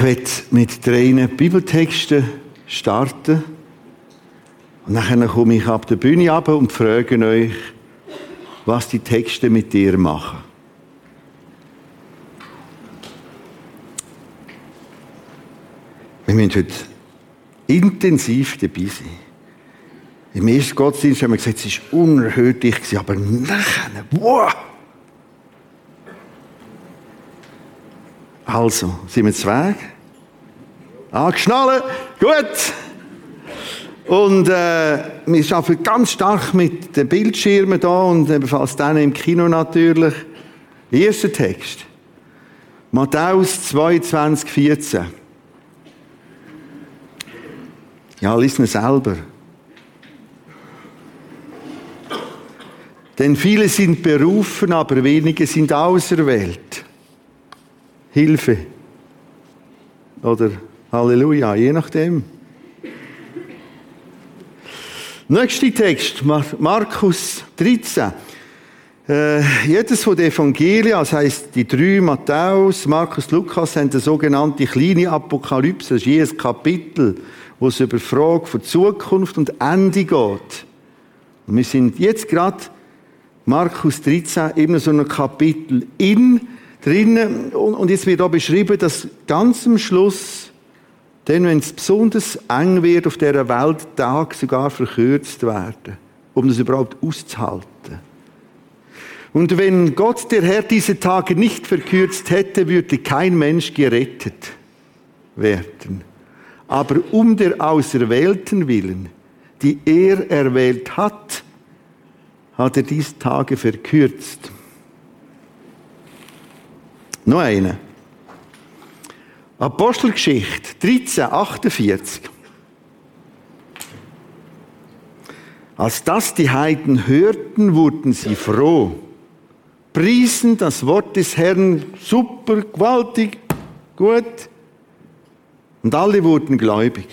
Ich werde mit drei Bibeltexten starten. Und dann komme ich ab der Bühne ab und frage euch, was die Texte mit dir machen. Wir müssen heute intensiv dabei sein. Im ersten Gottesdienst haben wir gesagt, es war unerhört aber nachher, wow! Also, sind wir zwei? Angeschnallt? Gut! Und äh, wir arbeiten ganz stark mit den Bildschirmen da und ebenfalls dann im Kino natürlich. Erster Text. Matthäus 22, 14. Ja, lies ihn selber. Denn viele sind berufen, aber wenige sind auserwählt. Hilfe. Oder Halleluja, je nachdem. Nächster Text, Markus 13. Äh, jedes von den Evangelien, das heisst die drei, Matthäus, Markus, Lukas, haben eine sogenannte kleine Apokalypse. Das ist jedes Kapitel, wo es über Frage von Zukunft und Ende geht. Und wir sind jetzt gerade Markus 13, eben so ein Kapitel in drinnen. Und jetzt wird da beschrieben, dass ganz am Schluss denn wenn es besonders eng wird auf dieser Welt, Tag sogar verkürzt werden, um das überhaupt auszuhalten. Und wenn Gott der Herr diese Tage nicht verkürzt hätte, würde kein Mensch gerettet werden. Aber um der Auserwählten willen, die er erwählt hat, hat er diese Tage verkürzt. Noch eine. Apostelgeschichte 13, 48. Als das die Heiden hörten, wurden sie froh, priesen das Wort des Herrn super, gewaltig, gut. Und alle wurden gläubig,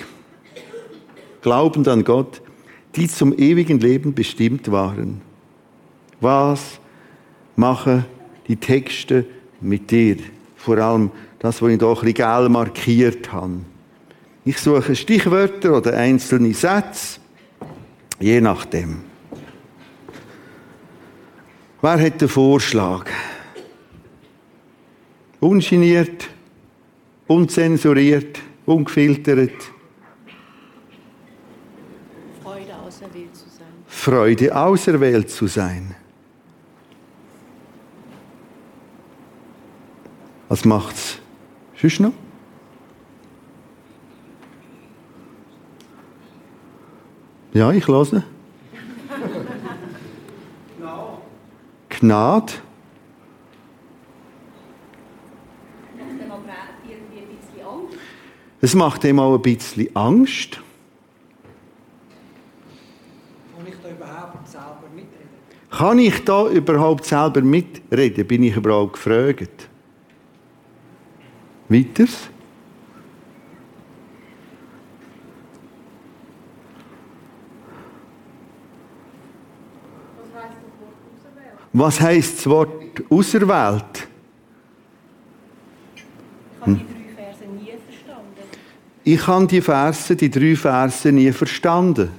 glaubend an Gott, die zum ewigen Leben bestimmt waren. Was machen die Texte mit dir? Vor allem das, was ich hier ein bisschen gelb markiert habe. Ich suche Stichwörter oder einzelne Sätze, je nachdem. Wer hat den Vorschlag? Ungeniert, unzensuriert, ungefiltert. Freude auserwählt zu sein. Freude auserwählt zu sein. Was macht's Sonst noch? Ja, ich höre. Gnade. Es macht ihm auch ein bisschen Angst. Kann ich da überhaupt selber mitreden? Kann ich da überhaupt selber mitreden? Bin ich überhaupt gefragt? Weiters. Was heißt das Wort auserwählt? Ich habe die Verse, die drei Verse nie verstanden.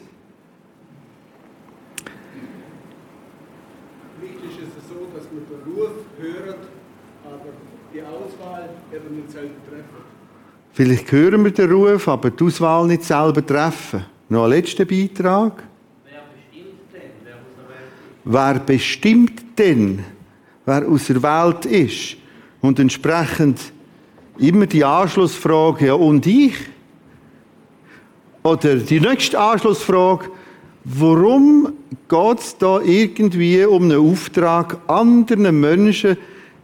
Vielleicht hören wir den Ruf, aber die Auswahl nicht selber treffen. Noch ein letzter Beitrag. Wer bestimmt denn, wer auserwählt ist? Und entsprechend immer die Anschlussfrage, ja, und ich? Oder die nächste Anschlussfrage, warum geht es da irgendwie um einen Auftrag, anderen Menschen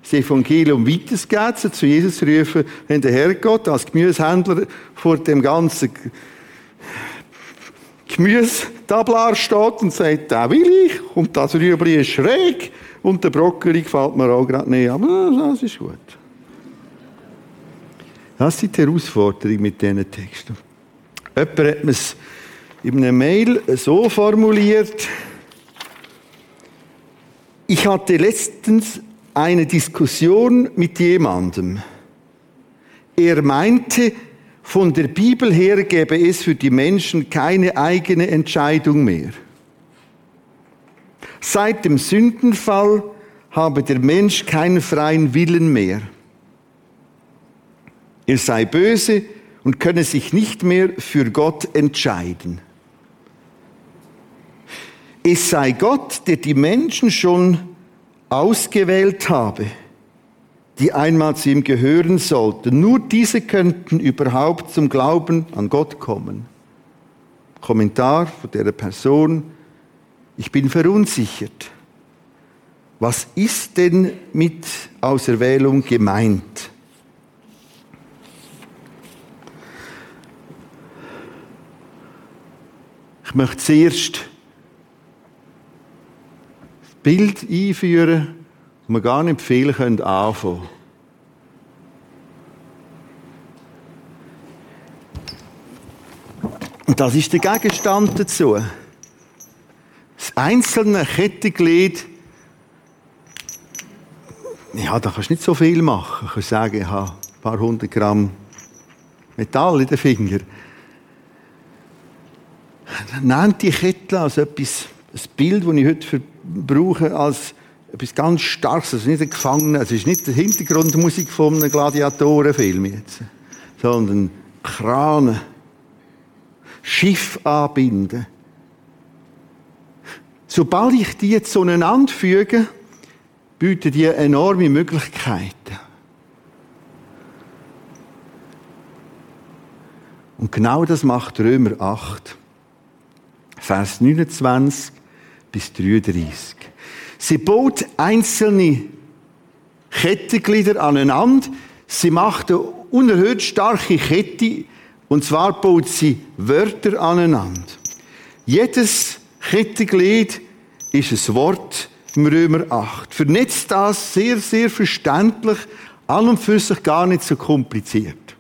das Evangelium weiterzugeben, zu Jesus rufen, wenn der Herrgott als Gemüsehändler vor dem ganzen Gemüsetablar steht und sagt, da will ich, und das Rüebli ist schräg, und der Brokkoli gefällt mir auch gerade nicht, aber das ist gut. Das ist die Herausforderung mit diesen Texten. Jemand hat es in einer Mail so formuliert, ich hatte letztens eine Diskussion mit jemandem. Er meinte, von der Bibel her gäbe es für die Menschen keine eigene Entscheidung mehr. Seit dem Sündenfall habe der Mensch keinen freien Willen mehr. Er sei böse und könne sich nicht mehr für Gott entscheiden. Es sei Gott, der die Menschen schon ausgewählt habe, die einmal zu ihm gehören sollten. Nur diese könnten überhaupt zum Glauben an Gott kommen. Kommentar von der Person, ich bin verunsichert. Was ist denn mit Auserwählung gemeint? Ich möchte zuerst Bild einführen, das wir gar nicht viel anfangen können. Und das ist der Gegenstand dazu. Das einzelne Kettenglied, ja, da kannst du nicht so viel machen. Ich kann sagen, ich habe ein paar hundert Gramm Metall in den Fingern. Nennt die Kette als etwas, ein Bild, das ich heute brauche, als etwas ganz Starkes. Also nicht ein Gefangener, es ist nicht die Hintergrundmusik von einem Gladiatorenfilm jetzt, sondern Krane, Schiff anbinden. Sobald ich die zueinander füge, bieten die enorme Möglichkeiten. Und genau das macht Römer 8, Vers 29 bis 33. Sie baut einzelne Kettenglieder aneinander. Sie macht eine unerhört starke Kette. Und zwar baut sie Wörter aneinander. Jedes Kettenglied ist ein Wort im Römer 8. Vernetzt das sehr, sehr verständlich, an und für sich gar nicht so kompliziert.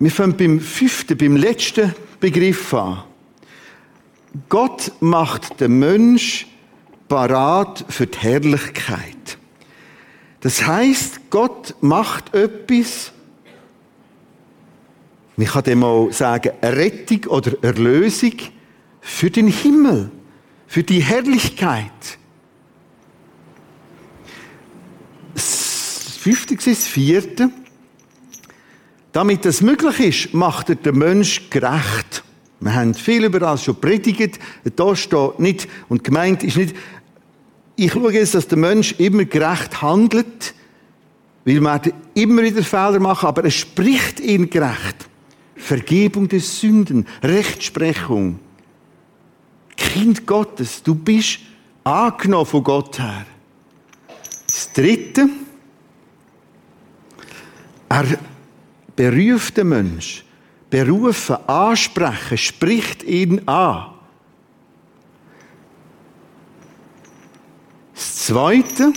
Wir fangen beim fünften, beim letzten Begriff an. Gott macht den Mensch parat für die Herrlichkeit. Das heißt, Gott macht etwas, ich kann dem auch sagen, Rettung oder Erlösung für den Himmel, für die Herrlichkeit. Das fünfte, das vierte. Damit das möglich ist, macht er den Mensch gerecht. Wir haben viel über das schon predigt. Da steht nicht, und gemeint ist nicht, ich schaue jetzt, dass der Mensch immer gerecht handelt, weil man immer wieder Fehler machen, aber es spricht ihn gerecht. Vergebung des Sünden, Rechtsprechung. Kind Gottes, du bist angenommen von Gott her. Das Dritte, er beruft den Mensch berufen, ansprechen, spricht ihn an. Das Zweite,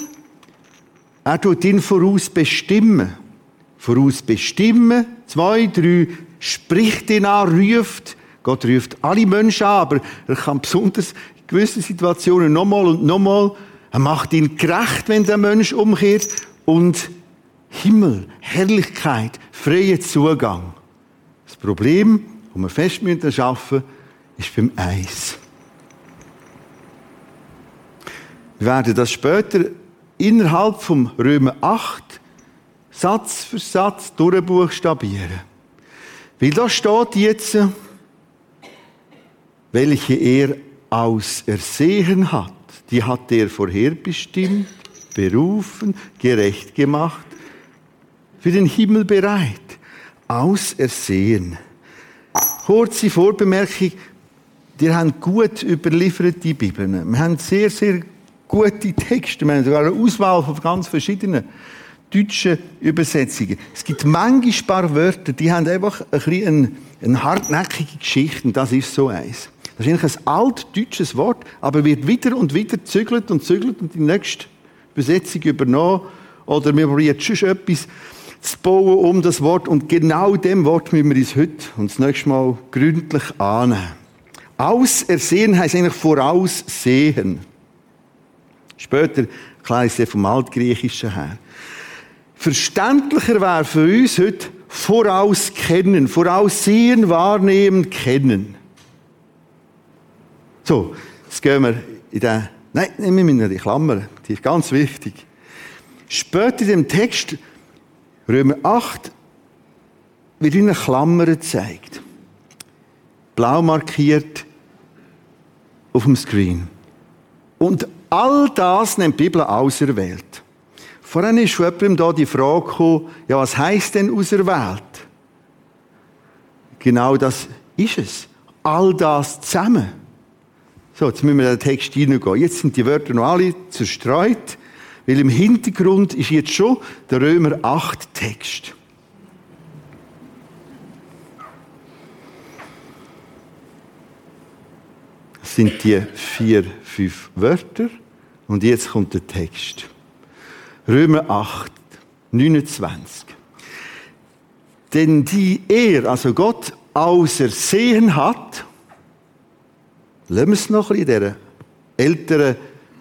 er tut ihn vorausbestimmen. Vorausbestimmen, zwei, drei, spricht ihn an, ruft. Gott ruft alle Menschen an, aber er kann besonders in gewissen Situationen nochmal und nochmal. Er macht ihn gerecht, wenn der Mensch umkehrt. Und Himmel, Herrlichkeit, freier Zugang. Problem, das wir fest müssen schaffen, ist beim Eis. Wir werden das später innerhalb vom Römer 8 Satz für Satz durchbuchstabieren. Weil da steht jetzt, welche er ausersehen hat, die hat er vorherbestimmt, berufen, gerecht gemacht, für den Himmel bereit ausersehen. Kurze Vorbemerkung. Die haben gut überlieferte Bibeln. Wir haben sehr, sehr gute Texte. Wir haben sogar eine Auswahl von ganz verschiedenen deutschen Übersetzungen. Es gibt manchmal paar Wörter, die haben einfach ein bisschen eine, eine hartnäckige Geschichte. Und das ist so eins. Das ist eigentlich ein altdeutsches Wort, aber wird wieder und wieder zügelt und zügelt und die nächste Übersetzung übernommen. Oder wir probieren schon etwas zu bauen um das Wort. Und genau dem Wort müssen wir uns heute und das nächste Mal gründlich annehmen. Ausersehen heißt eigentlich voraussehen. Später klar ist es vom Altgriechischen her. verständlicher wäre für uns heute vorauskennen, voraussehen, wahrnehmen, kennen. So, jetzt gehen wir in den, nein, nehmen wir in die Klammer, die ist ganz wichtig. Später in dem Text, Römer 8, wird eine Klammer gezeigt. Blau markiert auf dem Screen. Und all das nennt die Bibel auserwählt. Vorhin ist von jemandem da die Frage gekommen, ja, was heisst denn auserwählt? Genau das ist es. All das zusammen. So, jetzt müssen wir in den Text hineingehen. Jetzt sind die Wörter noch alle zerstreut, weil im Hintergrund ist jetzt schon der Römer 8 Text. Das sind die vier, fünf Wörter. Und jetzt kommt der Text. Römer 8, 29. Denn die er, also Gott, ausersehen hat, lassen wir es noch in dieser älteren,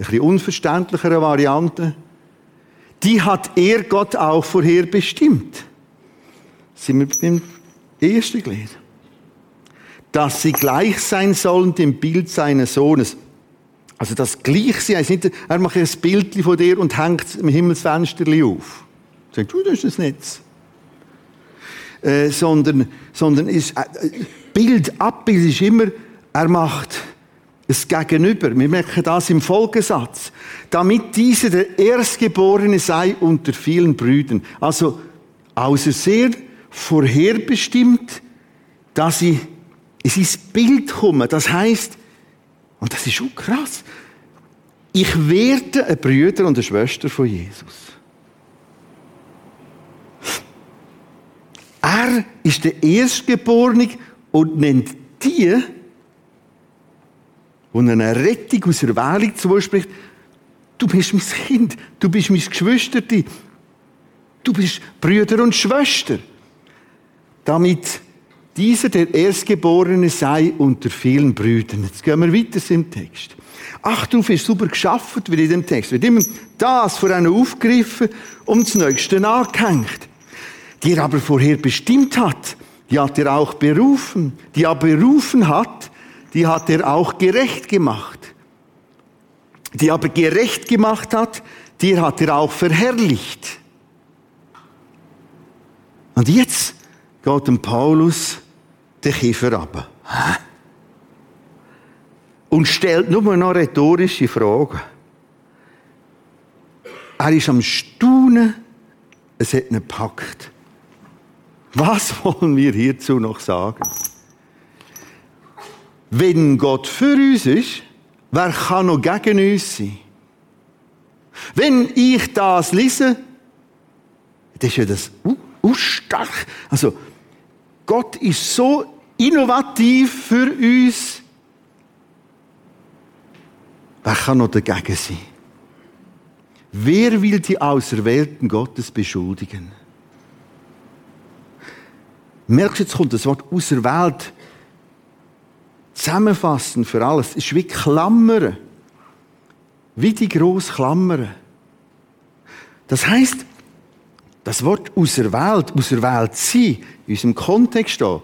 bisschen unverständlicheren Variante, die hat er Gott auch vorher bestimmt. Sind wir beim ersten Glied dass sie gleich sein sollen dem Bild seines Sohnes. Also das Gleichsein heißt nicht, er macht ein Bild von dir und hängt es im Himmelsfenster auf. Sagt, du, das ist das Netz. Äh, sondern, sondern ist, äh, Bild, Abbild ist immer, er macht es Gegenüber. Wir merken das im Folgesatz. Damit dieser der Erstgeborene sei unter vielen Brüdern. Also, außer sehr vorherbestimmt, dass sie in sein Bild kommen. Das heißt, und das ist schon krass, ich werde ein Brüder und eine Schwester von Jesus. Er ist der Erstgeborene und nennt die, und eine Rettung aus Erwählung zuspricht, du bist mein Kind, du bist mein Geschwister, du bist Brüder und Schwester. Damit dieser, der Erstgeborene, sei unter vielen Brüdern. Jetzt gehen wir weiter im Text. Ach, du ist super geschaffen, wie in dem Text. Wird immer das vor einem aufgegriffen und das Nächste angehängt. Die er aber vorher bestimmt hat, die hat er auch berufen. Die er berufen hat, die hat er auch gerecht gemacht. Die aber gerecht gemacht hat, die hat er auch verherrlicht. Und jetzt geht dem Paulus den Kiefer ab. Und stellt nur noch rhetorische Fragen. Er ist am Staunen, es hat ihn gepackt. Was wollen wir hierzu noch sagen? Wenn Gott für uns ist, wer kann noch gegen uns sein? Wenn ich das lese, das ist ja das uh, stark. Also, Gott ist so innovativ für uns. Wer kann noch dagegen sein? Wer will die Auserwählten Gottes beschuldigen? Merkst du, jetzt kommt das Wort auserwählt zusammenfassen für alles. Es ist wie Klammern. Wie die grosse Klammern. Das heißt, das Wort auserwählt, auserwählt sein, in unserem Kontext hier,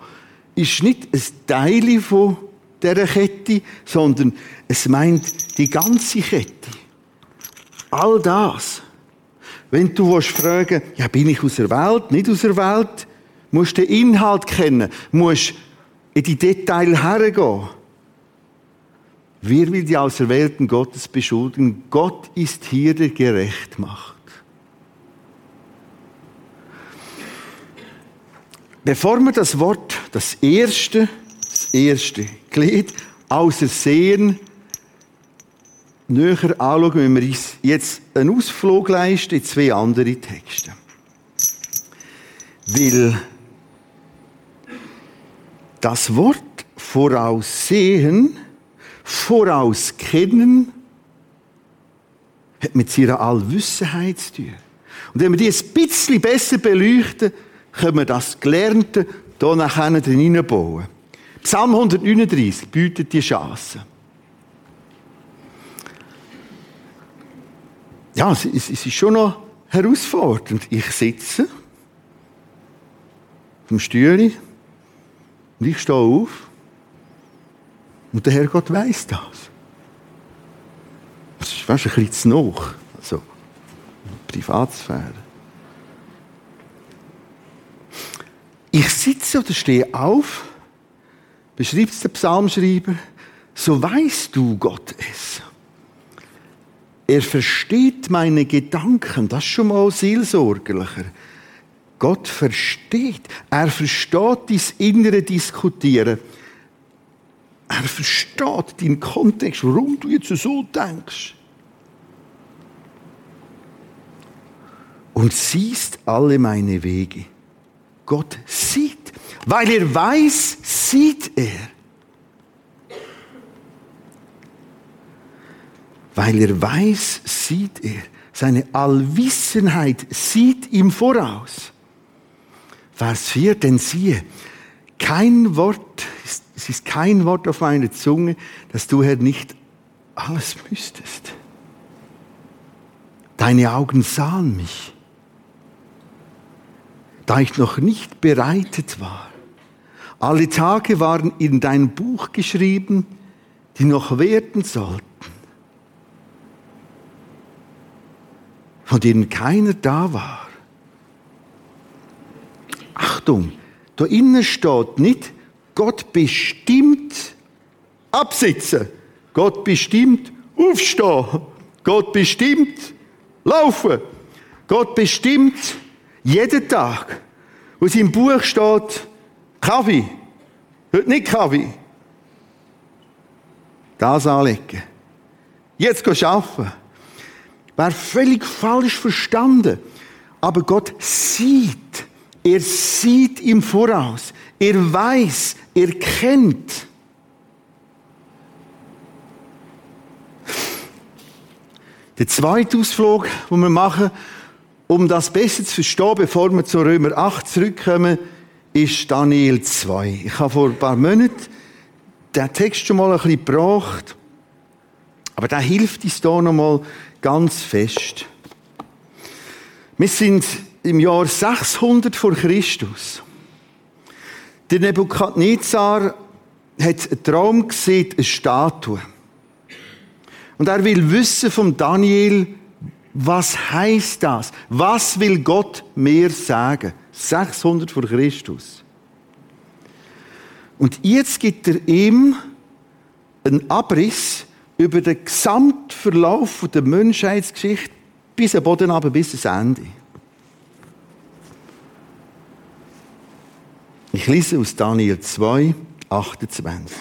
ist nicht ein Teil von dieser Kette, sondern es meint die ganze Kette. All das. Wenn du fragen, ja, bin ich auserwählt, nicht auserwählt, musst du den Inhalt kennen, musst in die Details hergehen. Wer will die Auserwählten Gottes beschuldigen? Gott ist hier, der gerecht macht. Bevor wir das Wort, das erste, das erste Glied, außersehen, näher anschauen, wenn wir uns jetzt einen Ausflug leisten in zwei andere Texte. Weil das Wort voraussehen, vorauskennen, hat mit seiner Allwissenheit zu tun. Und wenn wir die ein bisschen besser beleuchten, können wir das Gelernte hier nachher drin bauen. Psalm 139 bietet die Chance. Ja, es, ist schon noch herausfordernd. Ich sitze vom Stühle und ich stehe auf und der Herrgott weiß das. Das ist fast ein bisschen zu noch. Also, Privatsphäre. Ich sitze oder stehe auf, beschreibt es der Psalmschreiber, so weißt du Gott es. Er versteht meine Gedanken, das ist schon mal seelsorgerlicher. Gott versteht, er versteht dein innere Diskutieren. Er versteht deinen Kontext, warum du jetzt so denkst. Und siehst alle meine Wege. Gott sieht. Weil er weiß, sieht er. Weil er weiß, sieht er. Seine Allwissenheit sieht ihm voraus. Vers 4, denn siehe, kein Wort, es ist kein Wort auf meiner Zunge, dass du, Herr, nicht alles müsstest. Deine Augen sahen mich da ich noch nicht bereitet war. Alle Tage waren in dein Buch geschrieben, die noch werden sollten, von denen keiner da war. Achtung, da innen steht nicht, Gott bestimmt absitzen, Gott bestimmt aufstehen, Gott bestimmt laufen, Gott bestimmt jeden Tag, es im Buch steht, Kaffee, heute nicht Kaffee, das anlegen. Jetzt gehen arbeiten. Wäre völlig falsch verstanden. Aber Gott sieht. Er sieht im Voraus. Er weiß. Er kennt. Der zweite Ausflug, den wir machen, um das besser zu verstehen, bevor wir zu Römer 8 zurückkommen, ist Daniel 2. Ich habe vor ein paar Monaten den Text schon mal ein bisschen gebracht, aber der hilft uns hier noch mal ganz fest. Wir sind im Jahr 600 vor Christus. Der Nebukadnezar hat einen Traum gesehen, eine Statue. Und er will wissen vom Daniel, was heißt das? Was will Gott mir sagen? 600 vor Christus. Und jetzt gibt er ihm einen Abriss über den Gesamtverlauf der Menschheitsgeschichte bis am Boden aber bis ans Ende. Ich lese aus Daniel 2, 28.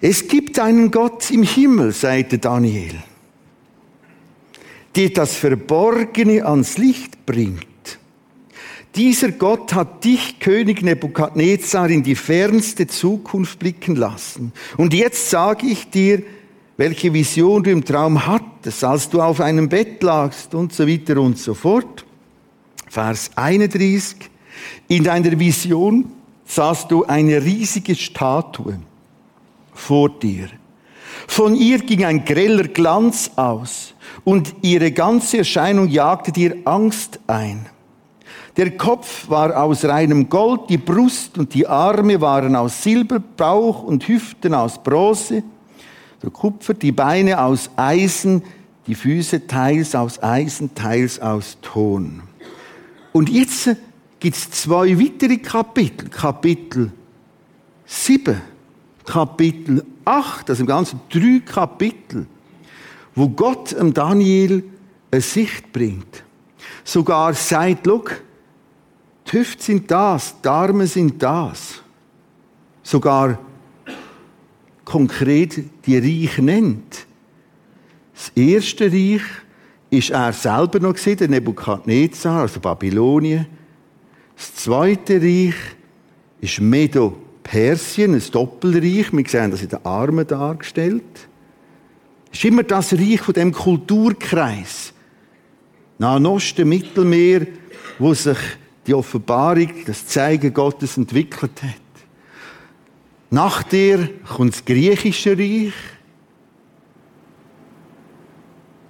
Es gibt einen Gott im Himmel, sagte Daniel die das Verborgene ans Licht bringt. Dieser Gott hat dich, König Nebukadnezar, in die fernste Zukunft blicken lassen. Und jetzt sage ich dir, welche Vision du im Traum hattest, als du auf einem Bett lagst und so weiter und so fort. Vers 31. In deiner Vision sahst du eine riesige Statue vor dir. Von ihr ging ein greller Glanz aus und ihre ganze Erscheinung jagte dir Angst ein. Der Kopf war aus reinem Gold, die Brust und die Arme waren aus Silber, Bauch und Hüften aus Bronze, der Kupfer, die Beine aus Eisen, die Füße teils aus Eisen, teils aus Ton. Und jetzt gibt es zwei weitere Kapitel. Kapitel 7, Kapitel 8, also im Ganzen drei Kapitel wo Gott dem Daniel eine Sicht bringt. Sogar sagt, look, die Hüfte sind das, die Arme sind das. Sogar konkret die Reich nennt. Das erste Reich ist er selber noch gesehen, der Nebukadnezar, also Babylonien. Das zweite Reich ist Medo-Persien, ein Doppelreich. Wir sehen das in den Armen dargestellt. Es ist immer das Reich von dem Kulturkreis. Nahen Osten, Mittelmeer, wo sich die Offenbarung, das Zeigen Gottes entwickelt hat. Nach dir kommt das griechische Reich.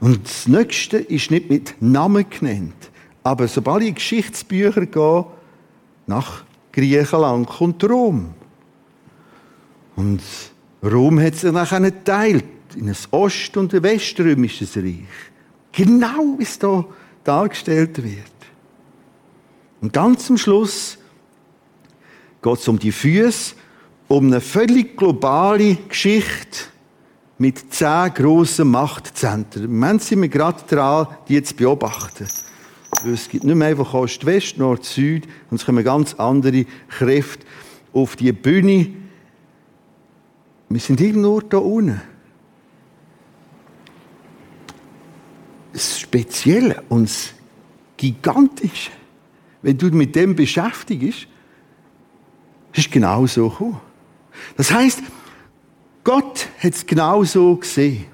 Und das Nächste ist nicht mit Namen genannt. Aber sobald ich in Geschichtsbücher gehe, nach Griechenland kommt Rom. Und Rom hat sich dann geteilt in ein Ost- und ein Weströmisches Reich. Genau wie es da dargestellt wird. Und ganz zum Schluss geht es um die Füße, um eine völlig globale Geschichte mit zehn grossen Machtzentren. Im Moment sind wir gerade dran, die zu beobachten. Es gibt nicht mehr einfach Ost-West, Nord-Süd, und es kommen ganz andere Kräfte auf die Bühne. Wir sind irgendwo da unten. Das Spezielle und das Gigantische, wenn du mit dem beschäftigst, ist genau so gekommen. Das heißt, Gott hat es genau so gesehen.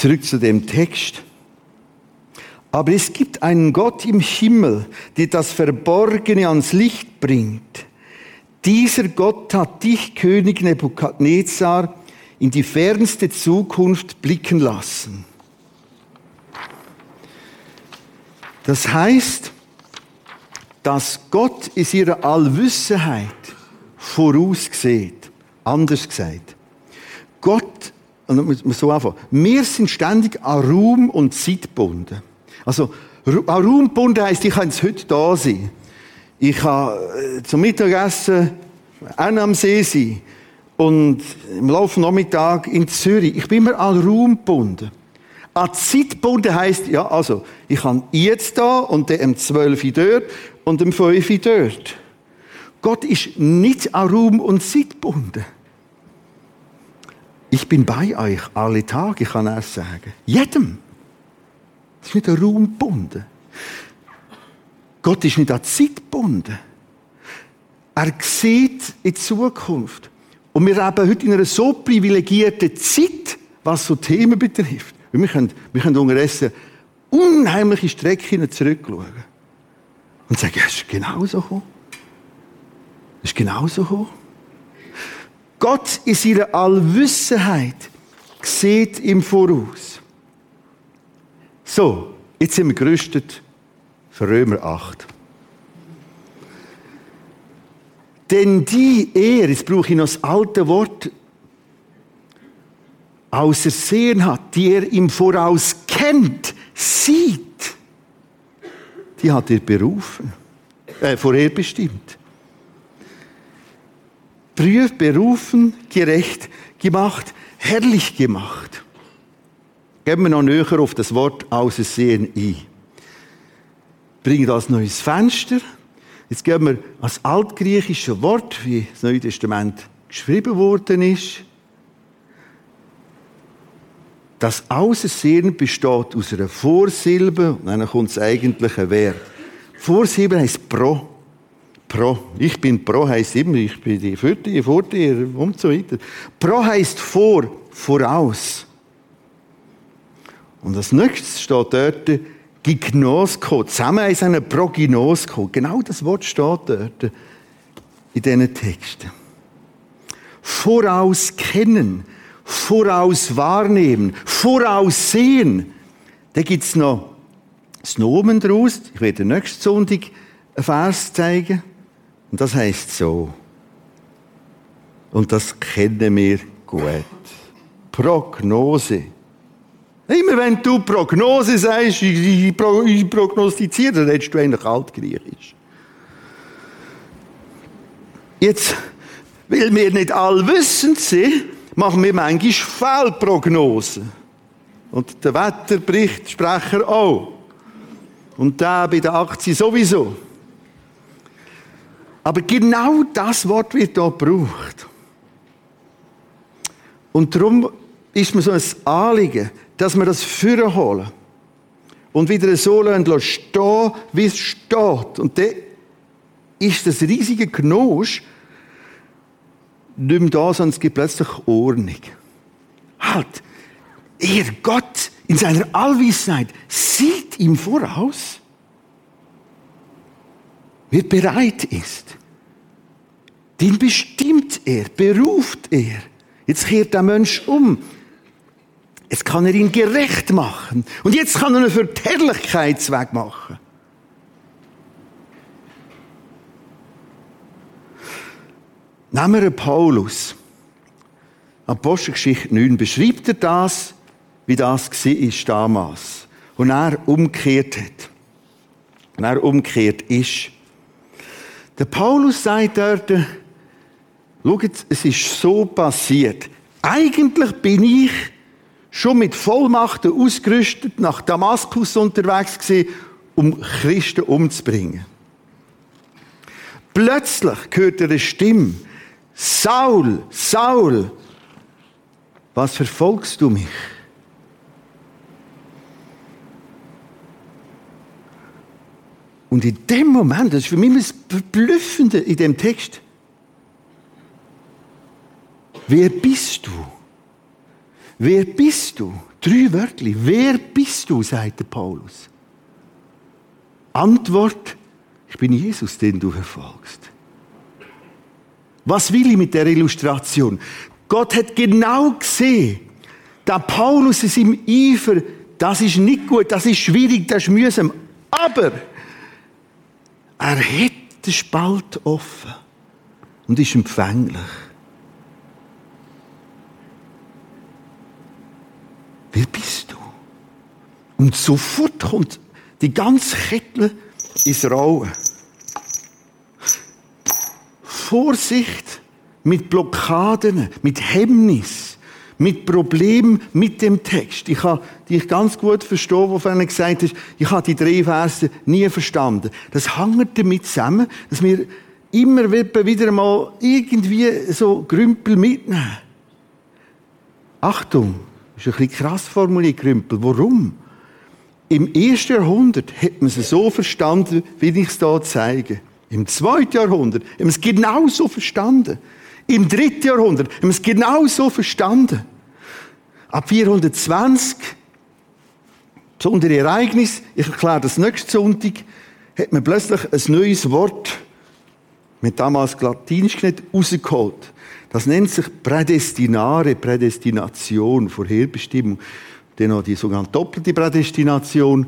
Zurück zu dem Text. Aber es gibt einen Gott im Himmel, der das Verborgene ans Licht bringt. Dieser Gott hat dich, König Nebukadnezar, in die fernste Zukunft blicken lassen. Das heißt, dass Gott in ihrer Allwissenheit vorausgesehen. Anders gesagt. Gott, und muss man so anfangen, wir sind ständig an Raum und Zeit gebunden. Also, an Raum gebunden heisst, ich kann heute da sein. Ich kann äh, zum Mittagessen auch am See sein. Und im Laufe Nachmittag in Zürich. Ich bin immer an Raum gebunden. An Zeit gebunden heisst, ja, also, ich kann jetzt da und dann um 12 Uhr dort und um 5 Uhr dort. Gott ist nicht an Raum und Zeit gebunden. Ich bin bei euch alle Tage, kann es sagen. Jedem. Das ist nicht an Raum gebunden. Gott ist nicht an Zeit gebunden. Er sieht in die Zukunft. Und wir leben heute in einer so privilegierten Zeit, was so Themen betrifft. Wir können, wir können unterdessen unheimliche Strecken zurückschauen. Und sagen, ja, es ist genauso gekommen. Es ist genauso gekommen. Gott in seiner Allwissenheit sieht im Voraus. So, jetzt sind wir gerüstet für Römer 8. Denn die er, jetzt brauche ich noch das alte Wort, ausersehen hat, die er im Voraus kennt, sieht, die hat er berufen, äh, vorherbestimmt. Berufen, gerecht gemacht, herrlich gemacht. Gehen wir noch näher auf das Wort Aussehen ein. Bringen das neues Fenster. Jetzt gehen wir als altgriechische Wort, wie das Neue Testament geschrieben worden ist. Das Aussehen besteht aus einer Vorsilbe und dann kommt das eigentliche Verb. Vorsilbe heißt pro. Pro. Ich bin pro heißt immer, ich bin die für die, dir und so weiter. Pro heißt vor, voraus. Und als nächstes steht dort Gignosko. Zusammen heißt eine Proginosko. Genau das Wort steht dort in diesen Texten. Voraus kennen voraus wahrnehmen, voraussehen. Da gibt es noch das Nomen daraus. Ich werde nächste Sonntag einen Vers zeigen. Und das heißt so. Und das kennen wir gut. Prognose. Immer wenn du Prognose sagst, ich, prognostiziere, dann redest du eigentlich altgriechisch. Jetzt, weil wir nicht allwissend sind, machen wir manchmal Fehlprognosen. Und der Wetterberichtssprecher auch. Und der bei der Aktie sowieso. Aber genau das Wort wird hier gebraucht. Und darum ist mir so ein Anliegen, dass wir das Führer holen und wieder so stehen, wie es steht. Und dann ist das riesige Knosch nicht mehr da, sondern es gibt plötzlich Ordnung. Halt, er, Gott, in seiner Allwissenheit, sieht ihm voraus, wer bereit ist. Den bestimmt er, beruft er. Jetzt kehrt der Mensch um. Jetzt kann er ihn gerecht machen. Und jetzt kann er die Herrlichkeitsweg machen. Nehmen wir Paulus. Apostelgeschichte 9 beschreibt er das, wie das war damals. Und er umgekehrt hat. Und er umgekehrt ist. Der Paulus sagt dort, schaut, es ist so passiert. Eigentlich bin ich schon mit Vollmachten ausgerüstet nach Damaskus unterwegs gewesen, um Christen umzubringen. Plötzlich hört er eine Stimme. Saul, Saul, was verfolgst du mich? Und in dem Moment, das ist für mich das Verblüffende in dem Text, wer bist du? Wer bist du? Drei Wörter. Wer bist du, sagt der Paulus. Antwort, ich bin Jesus, den du verfolgst. Was will ich mit der Illustration? Gott hat genau gesehen, da Paulus ist im Eifer, das ist nicht gut, das ist schwierig, das ist mühsam. Aber er hat den Spalt offen und ist empfänglich. Wer bist du? Und sofort kommt die ganze Kette ins Rollen. Vorsicht mit Blockaden, mit Hemmnis, mit Problemen mit dem Text. Ich kann dich ganz gut verstehen, wo vorhin gesagt hast, ich habe die drei Verse nie verstanden. Das hängt damit zusammen, dass wir immer wieder mal irgendwie so Grümpel mitnehmen. Achtung, das ist ein bisschen krass formuliert, Grümpel. Warum? Im ersten Jahrhundert hat man es so verstanden, wie ich es hier zeige. Im zweiten Jahrhundert haben wir es genau so verstanden. Im dritten Jahrhundert haben wir es genau so verstanden. Ab 420, besondere Ereignis, ich erkläre das nächste Sonntag, hat man plötzlich ein neues Wort, mit damals Latinisch genannt, rausgeholt. Das nennt sich Prädestinare, Prädestination, Vorherbestimmung. Dann noch die sogenannte doppelte Prädestination.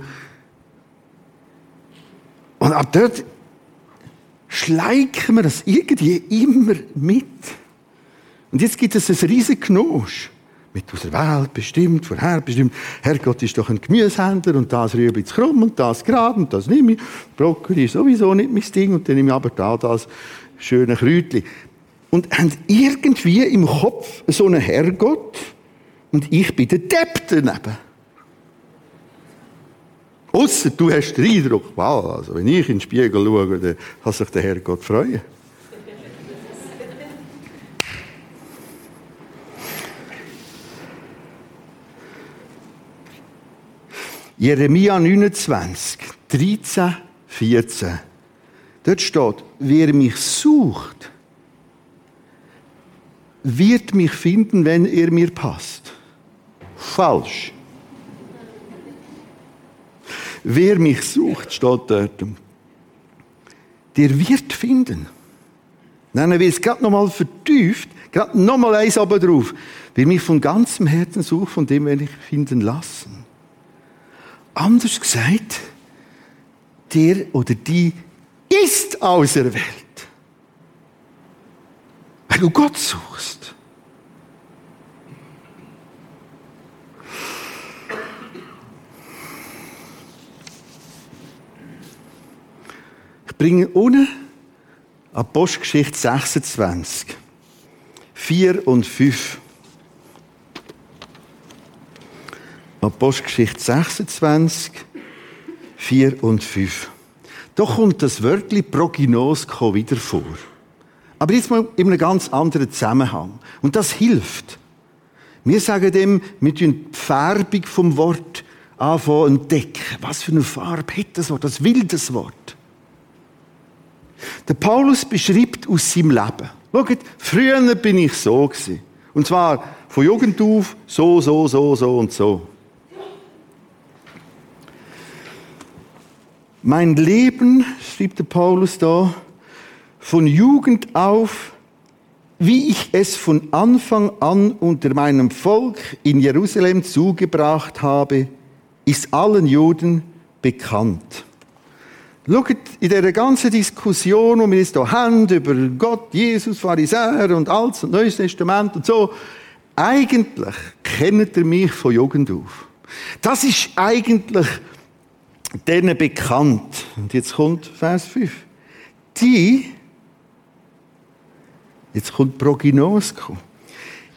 Und ab dort schleichen wir das irgendwie immer mit. Und jetzt gibt es ein riesiges Knosch mit aus der Welt bestimmt, vorherbestimmt. Herrgott ist doch ein Gemüsehändler und das Rüebli zu krumm und das gerade und das nehme ich. Brokkoli ist sowieso nicht mein Ding und dann nehme ich aber da das schöne Kräutchen. Und haben irgendwie im Kopf so einen Herrgott und ich bin der Depp daneben. Ausser du hast den Eindruck, wow, also wenn ich in den Spiegel schaue, dann kann sich der Herrgott freuen. Jeremia 29, 13, 14. Dort steht, wer mich sucht, wird mich finden, wenn er mir passt. Falsch. Wer mich sucht, steht dort, der wird finden. Dann wird es gerade nochmal vertieft, gerade nochmal eins aber drauf. Wer mich von ganzem Herzen sucht, von dem werde ich finden lassen. Anders gesagt, der oder die ist auserwählt. Weil du Gott suchst. Ich bringe ohne Apostelgeschichte 26, 4 und 5. Apostelgeschichte 26, 4 und 5. Da kommt das Wörtchen Proginosko wieder vor. Aber jetzt mal in einem ganz anderen Zusammenhang. Und das hilft. Wir sagen dem, wir tun die Färbung vom Wort anfangen entdecken. Was für eine Farbe hat das Wort? Das will das Wort. Der Paulus beschreibt aus seinem Leben. Schaut, früher bin ich so gewesen. Und zwar von Jugend auf so, so, so, so und so. Mein Leben, schrieb der Paulus da, von Jugend auf wie ich es von Anfang an unter meinem Volk in Jerusalem zugebracht habe, ist allen Juden bekannt. Schaut, in dieser ganzen Diskussion, die wir jetzt hier haben, über Gott, Jesus, Pharisäer und Altes und Neues Testament und so, eigentlich kennt ihr mich von Jugend auf. Das ist eigentlich denen bekannt. Und jetzt kommt Vers 5. Die, jetzt kommt Prognosko.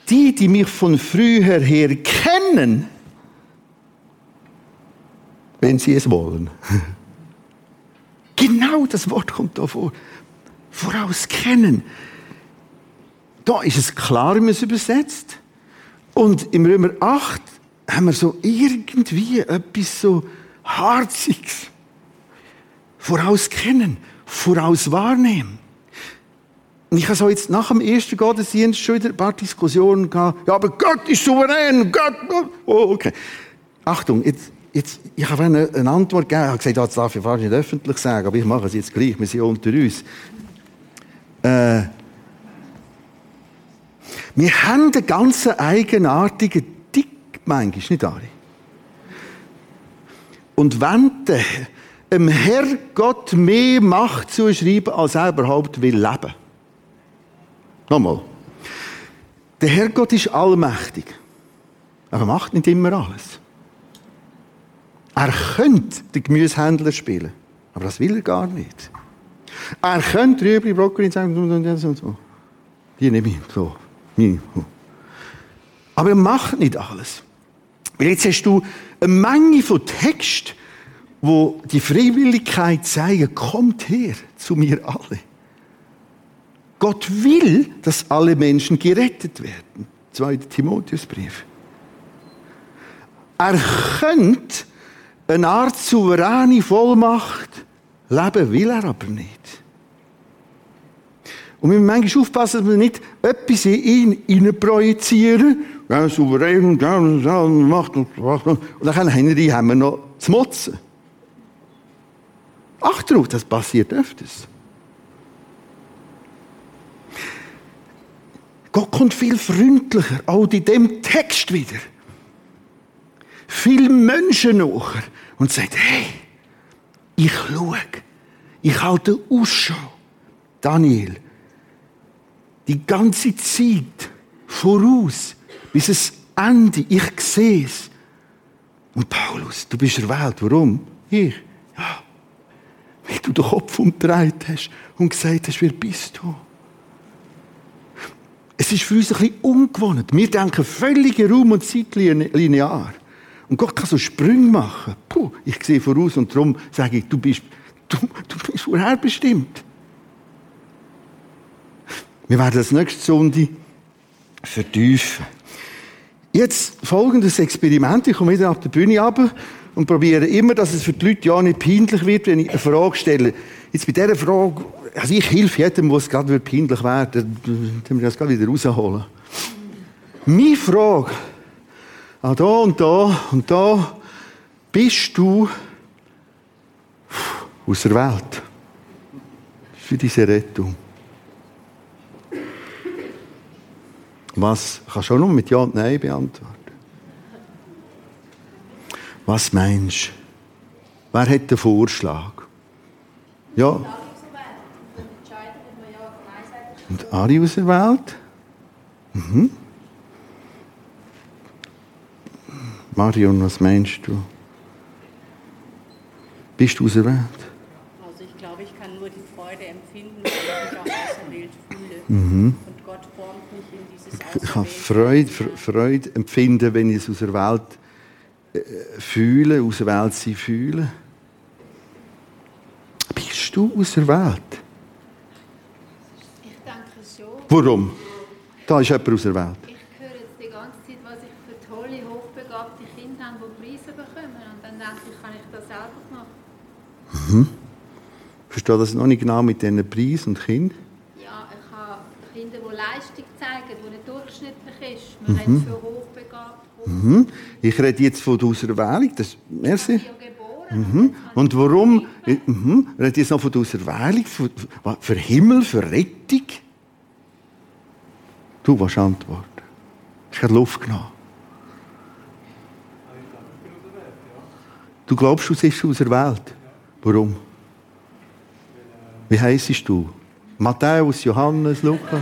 Die, die mich von früher her kennen, wenn sie es wollen. Genau das Wort kommt da vor. Vorauskennen. Da ist es klar, wie es übersetzt. Und im Römer 8 haben wir so irgendwie etwas so Harziges. Vorauskennen, vorauswahrnehmen. Und ich habe so jetzt nach dem ersten Gottesdienst schon wieder ein paar Diskussionen gehabt. Ja, aber Gott ist souverän, Gott, Gott. Oh, okay. Achtung, jetzt, jetzt, ich habe eine, eine Antwort gegeben. Ich habe gesagt, das darf ich fast nicht öffentlich sagen, aber ich mache es jetzt gleich. Wir sind unter uns. Äh, wir haben einen ganz eigenartigen Dick, manchmal, nicht alle. Und wenn der dem Herrgott mehr Macht zuschreiben, als er überhaupt will leben. Nochmal. Der Herrgott ist allmächtig. Aber er macht nicht immer alles. Er könnte den Gemüsehändler spielen. Aber das will er gar nicht. Er könnte Rüebli, Brokkoli sagen, und so. Die nehme ich so. Aber er macht nicht alles. Weil jetzt hast du eine Menge von Text, wo die Freiwilligkeit zeigen, kommt her zu mir alle. Gott will, dass alle Menschen gerettet werden. 2. Timotheusbrief. Er könnte eine Art souveräne Vollmacht leben, will er aber nicht. Und wir müssen manchmal aufpassen, dass wir nicht etwas in ihn hineinprojizieren. Ja, souverän und ja, und macht und macht. Und dann haben wir noch zu motzen. Acht drauf, das passiert öfters. Gott kommt viel freundlicher, auch in dem Text wieder. Viel Menschen nachher und sagt, hey, ich schaue, ich halte Ausschau. Daniel, die ganze Zeit voraus, bis es Ende, ich sehe es. Und Paulus, du bist erwählt. Warum? Ich. Ja. Weil du den Kopf umgedreht hast und gesagt hast, wer bist du? Es ist für uns ein bisschen ungewohnt. Wir denken völlig Raum und Zeit linear. Und Gott kann so Sprünge machen. Puh, ich sehe voraus und darum sage ich, du bist, du, du bist vorherbestimmt. Wir werden das nächste Sonde vertiefen. Jetzt folgendes Experiment. Ich komme wieder auf die Bühne runter und probiere immer, dass es für die Leute ja nicht peinlich wird, wenn ich eine Frage stelle. Jetzt bei dieser Frage, also ich helfe jedem, wo es gerade peinlich wäre, dann wir das gerade wieder rausholen. Meine Frage an da und da und da, bist du aus der Welt für diese Rettung? Was kannst du auch nur mit Ja und Nein beantworten? Was meinst du? Wer hat den Vorschlag? Ja. Und Ari auserwählt? Mhm. Marion, was meinst du? Bist du auserwählt? Also ich glaube, ich kann nur die Freude empfinden, wenn ich mich auch auserwählt fühle. Mhm. Und Gott formt mich in dieses Ich kann Freude, Freude empfinden, wenn ich es auserwählt äh, fühle, auserwählt sein fühle. Bist du auserwählt? Ich denke schon. Warum? Da ist jemand auserwählt. Ich höre jetzt die ganze Zeit, was ich für tolle, hochbegabte Kinder habe, die Preise bekommen. Und dann denke ich, kann ich das selber machen? Ich verstehe das noch nicht genau mit diesen Preis und Kind. Ja, ich habe Kinder, die Leistung zeigen, die nicht durchschnittlich ist. Man mhm. Mhm. Ich rede jetzt von der Auserwählung. Das, merci. Mhm. Und warum? Mhm. Ich rede jetzt noch von der Auserwählung, für, für Himmel, für Rettung. Du warst antworten. Ich habe Luft genommen. Du glaubst, du bist aus der Welt. Warum? Wie heisst du? Matthäus, Johannes, Lukas?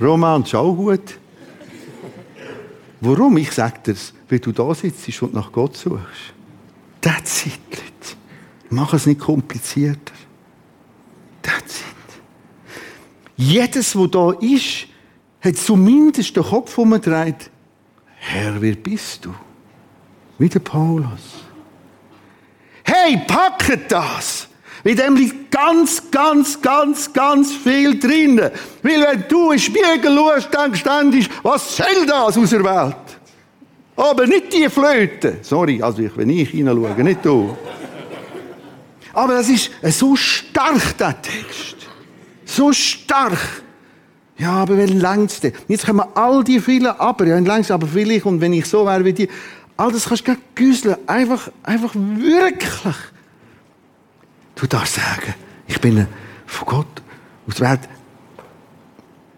Roman, gut. Warum? Ich sage dir weil du da sitzt und nach Gott suchst. That's it, Leute. Mach es nicht komplizierter. That's it. Jedes, wo da ist, hat zumindest den Kopf umgedreht. Herr, wer bist du? Wie der Paulus. Hey, packet das! In dem liegt ganz, ganz, ganz, ganz viel drin. Weil wenn du in den Spiegel schaust, denkst du was soll das aus der Welt? Aber nicht die Flöte. Sorry, also ich, wenn ich hineinschaue, nicht du. Aber das ist so stark, der Text. So stark. Ja, aber wenn längst denn? Jetzt kommen all die vielen aber, ja, längst aber vielleicht, und wenn ich so wäre wie die, all das kannst du gar güsseln. Einfach, einfach wirklich. Du darfst sagen, ich bin von Gott aus der Welt.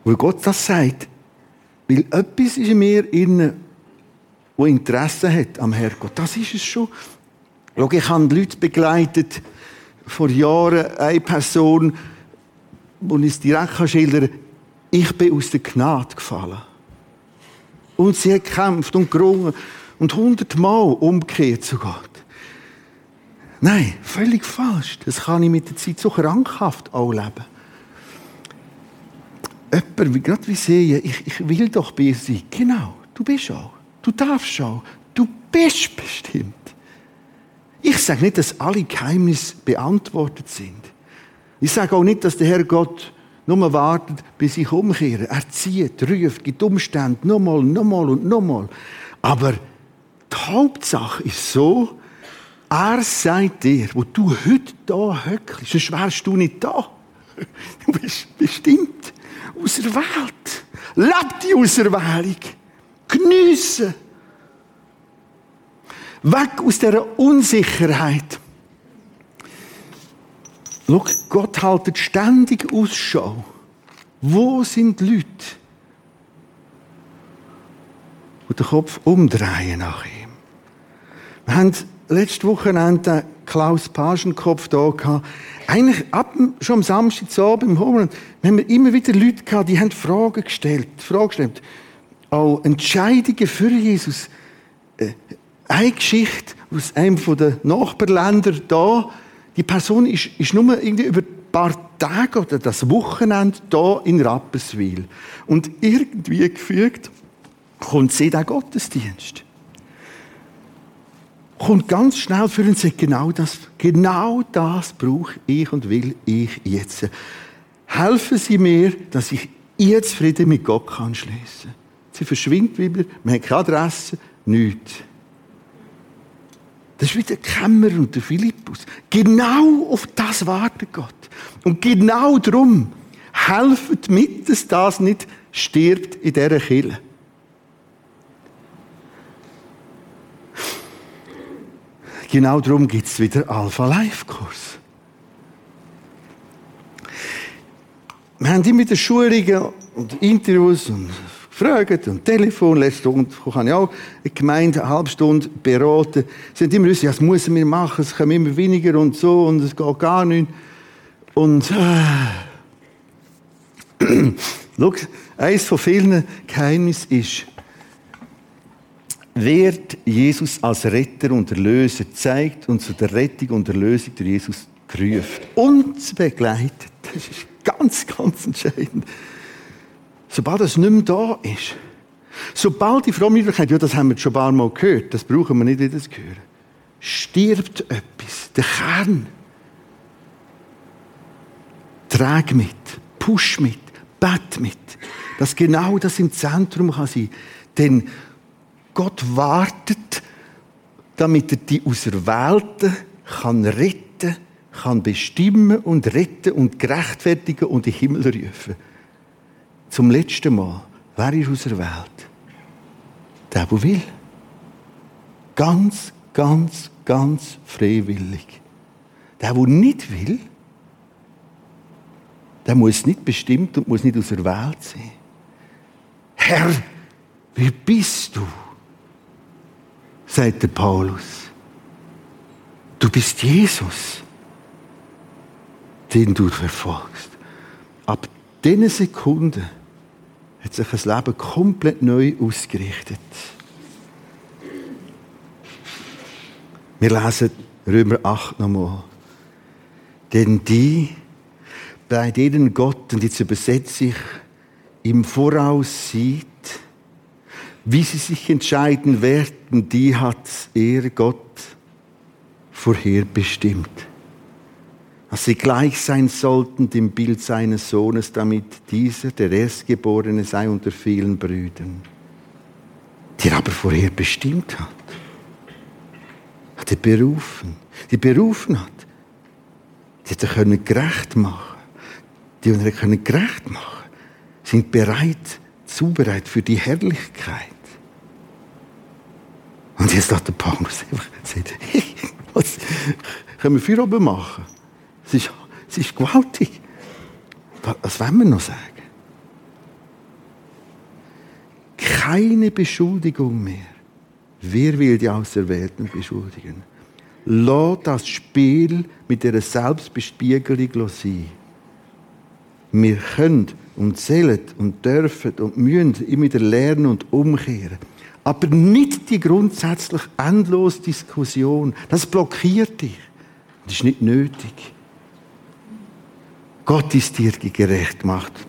Weil Gott das sagt. Weil etwas ist in mir innen, wo Interesse hat am Herrgott. Das ist es schon. Schau, ich habe Leute begleitet, vor Jahren, eine Person, die ich direkt schildern kann, ich bin aus der Gnade gefallen. Und sie hat gekämpft und gerungen und hundertmal umgekehrt zu Gott. Nein, völlig falsch. Das kann ich mit der Zeit so krankhaft auch leben. Jemand, gerade wie sehe, ich, ich will doch bei ihr sein. Genau, du bist auch. Du darfst auch. Du bist bestimmt. Ich sage nicht, dass alle Geheimnisse beantwortet sind. Ich sage auch nicht, dass der Herr Gott nur wartet, bis ich umkehre. Er zieht, ruft, gibt Umstände, nochmal, nochmal und nochmal. Aber die Hauptsache ist so, er sagt dir, wo du heute da höckelst, sonst wärst du nicht da. Du bist bestimmt aus der Welt. Leb die Auserwählung. Geniessen. Weg aus dieser Unsicherheit. Schau, Gott hält ständig Ausschau. Wo sind die Leute, die den Kopf umdrehen nach ihm? Wir haben letzte Wochenende Klaus Pagenkopf da gehabt. Eigentlich ab, schon am Samstagabend im Homeland haben wir immer wieder Leute gehabt, die haben Fragen gestellt, Fragen gestellt auch Entscheidungen für Jesus. Äh, eine Geschichte aus einem der Nachbarländer da, die Person ist, ist nur irgendwie über ein paar Tage oder das Wochenende da in Rapperswil. Und irgendwie gefügt kommt sie in den Gottesdienst. Kommt ganz schnell für uns sagt, genau das, genau das brauche ich und will ich jetzt. Helfen Sie mir, dass ich jetzt Frieden mit Gott kann schließen Sie verschwindet wieder, man hat keine Adresse, nichts. Das ist wie der Kämmer und der Philippus. Genau auf das wartet Gott. Und genau darum helfen mit, dass das nicht stirbt in dieser Kille. Genau darum gibt es wieder Alpha-Life-Kurs. Wir haben immer wieder Schulungen und Interviews und gefragt und Telefon. Letzte Stunde habe ich auch eine Gemeinde eine halbe Stunde beraten. Sie haben immer gesagt, das müssen wir machen, es kommen immer weniger und so und es geht gar nicht. Und äh, schau, eines von vielen Geheimnissen ist, wird Jesus als Retter und Erlöser zeigt und zu der Rettung und Erlösung der Jesus gerufen. Uns begleitet. Das ist ganz, ganz entscheidend. Sobald es nicht mehr da ist, sobald die Frommenlichkeit, ja, das haben wir schon ein paar Mal gehört, das brauchen wir nicht wieder zu hören, stirbt etwas, der Kern. Trag mit, push mit, bet mit, dass genau das im Zentrum kann sein. Denn Gott wartet, damit er die Auserwählten kann retten, kann bestimmen und retten und gerechtfertigen und in den Himmel rufen zum letzten Mal, wer ist aus der? Der, will. Ganz, ganz, ganz freiwillig. Der, der nicht will, der muss nicht bestimmt und muss nicht aus der Welt sein. Herr, wie bist du? Sagt der Paulus. Du bist Jesus, den du verfolgst. Ab diesen Sekunden hat sich das Leben komplett neu ausgerichtet. Wir lesen Römer 8 nochmal. Denn die, bei denen Gott, und jetzt übersetze ich, im Voraus sieht, wie sie sich entscheiden werden, die hat er, Gott, vorherbestimmt. Dass sie gleich sein sollten dem Bild seines Sohnes, damit dieser, der Erstgeborene, sei unter vielen Brüdern. Die er aber vorherbestimmt hat. Hat er berufen. Die berufen hat. Die hat er können gerecht machen. Die er können gerecht machen. Sind bereit, zubereitet für die Herrlichkeit. Und jetzt hat der Paulus einfach gesagt, was können wir für oben machen? Es ist, es ist gewaltig. Was wollen wir noch sagen? Keine Beschuldigung mehr. Wer will die Auserwählten beschuldigen? Lass das Spiel mit der Selbstbespiegelung sein. Wir können und zählen und dürfen und müssen immer wieder lernen und umkehren. Aber nicht die grundsätzlich endlose Diskussion. Das blockiert dich. Das ist nicht nötig. Gott ist dir gerecht gemacht